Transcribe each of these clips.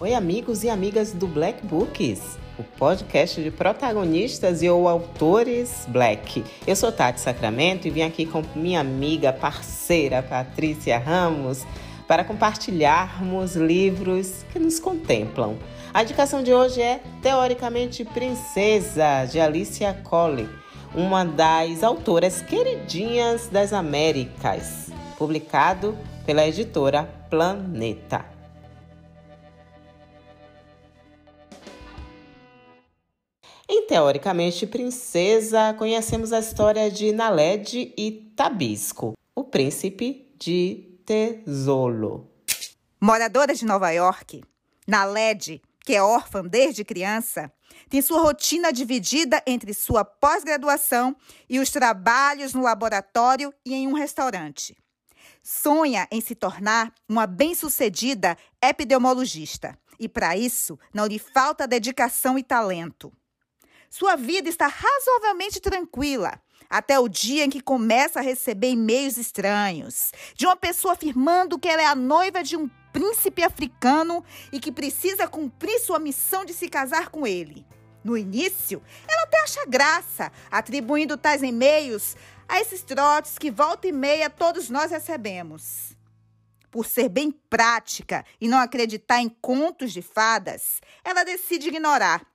Oi, amigos e amigas do Black Books, o podcast de protagonistas e ou autores black. Eu sou Tati Sacramento e vim aqui com minha amiga, parceira Patrícia Ramos para compartilharmos livros que nos contemplam. A indicação de hoje é Teoricamente Princesa, de Alicia Cole, uma das autoras queridinhas das Américas, publicado pela editora Planeta. Em Teoricamente Princesa, conhecemos a história de Naled e Tabisco, o príncipe de Tesolo. Moradora de Nova York, Naled, que é órfã desde criança, tem sua rotina dividida entre sua pós-graduação e os trabalhos no laboratório e em um restaurante. Sonha em se tornar uma bem-sucedida epidemiologista e, para isso, não lhe falta dedicação e talento. Sua vida está razoavelmente tranquila. Até o dia em que começa a receber e-mails estranhos de uma pessoa afirmando que ela é a noiva de um príncipe africano e que precisa cumprir sua missão de se casar com ele. No início, ela até acha graça, atribuindo tais e-mails a esses trotes que volta e meia todos nós recebemos. Por ser bem prática e não acreditar em contos de fadas, ela decide ignorar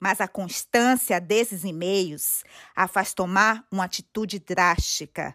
mas a constância desses e-mails a faz tomar uma atitude drástica.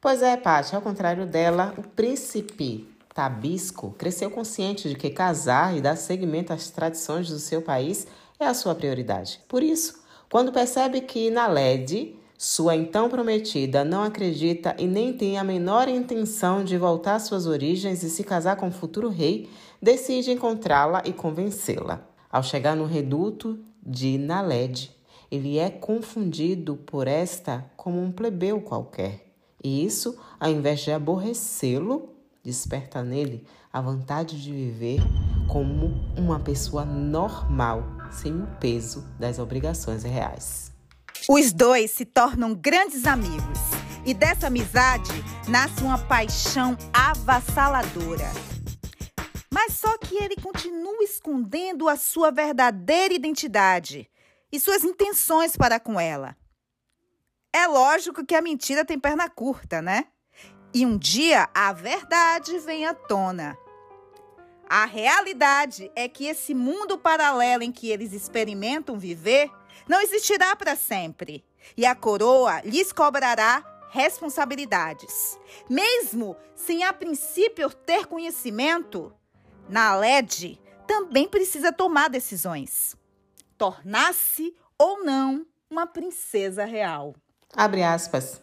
Pois é, Paty, ao contrário dela, o príncipe Tabisco cresceu consciente de que casar e dar seguimento às tradições do seu país é a sua prioridade. Por isso, quando percebe que Naled, sua então prometida, não acredita e nem tem a menor intenção de voltar às suas origens e se casar com o futuro rei, decide encontrá-la e convencê-la. Ao chegar no reduto, de Naled. Ele é confundido por esta como um plebeu qualquer. E isso, ao invés de aborrecê-lo, desperta nele a vontade de viver como uma pessoa normal, sem o peso das obrigações reais. Os dois se tornam grandes amigos. E dessa amizade nasce uma paixão avassaladora. Mas só que ele continua escondendo a sua verdadeira identidade e suas intenções para com ela. É lógico que a mentira tem perna curta, né? E um dia a verdade vem à tona. A realidade é que esse mundo paralelo em que eles experimentam viver não existirá para sempre. E a coroa lhes cobrará responsabilidades. Mesmo sem a princípio ter conhecimento, na LED, também precisa tomar decisões. Tornar-se ou não uma princesa real. Abre aspas.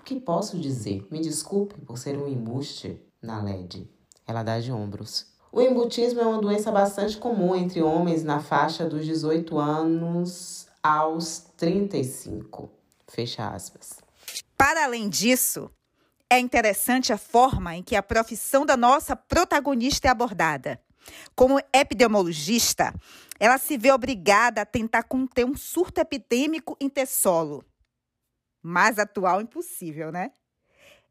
O que posso dizer? Me desculpe por ser um embuste na LED. Ela dá de ombros. O embutismo é uma doença bastante comum entre homens na faixa dos 18 anos aos 35. Fecha aspas. Para além disso, é interessante a forma em que a profissão da nossa protagonista é abordada. Como epidemiologista, ela se vê obrigada a tentar conter um surto epidêmico em Tessolo. Mais atual impossível, né?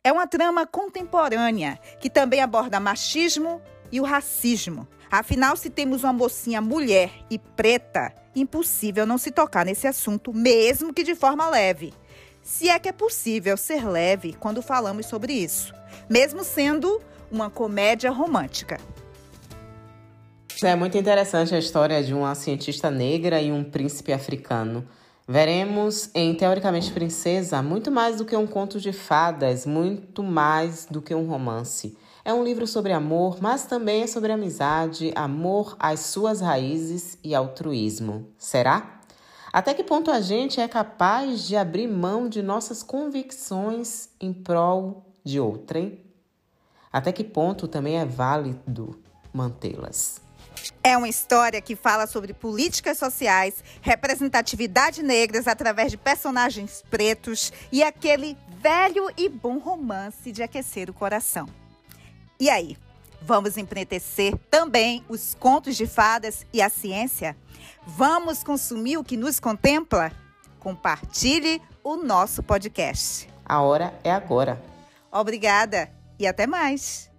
É uma trama contemporânea que também aborda machismo e o racismo. Afinal, se temos uma mocinha mulher e preta, impossível não se tocar nesse assunto, mesmo que de forma leve se é que é possível ser leve quando falamos sobre isso, mesmo sendo uma comédia romântica. É muito interessante a história de uma cientista negra e um príncipe africano. Veremos em Teoricamente Princesa muito mais do que um conto de fadas, muito mais do que um romance. É um livro sobre amor, mas também é sobre amizade, amor às suas raízes e altruísmo. Será? Até que ponto a gente é capaz de abrir mão de nossas convicções em prol de outrem? Até que ponto também é válido mantê-las? É uma história que fala sobre políticas sociais, representatividade negras através de personagens pretos e aquele velho e bom romance de aquecer o coração. E aí, vamos empretecer também os contos de fadas e a ciência? Vamos consumir o que nos contempla? Compartilhe o nosso podcast. A hora é agora. Obrigada e até mais.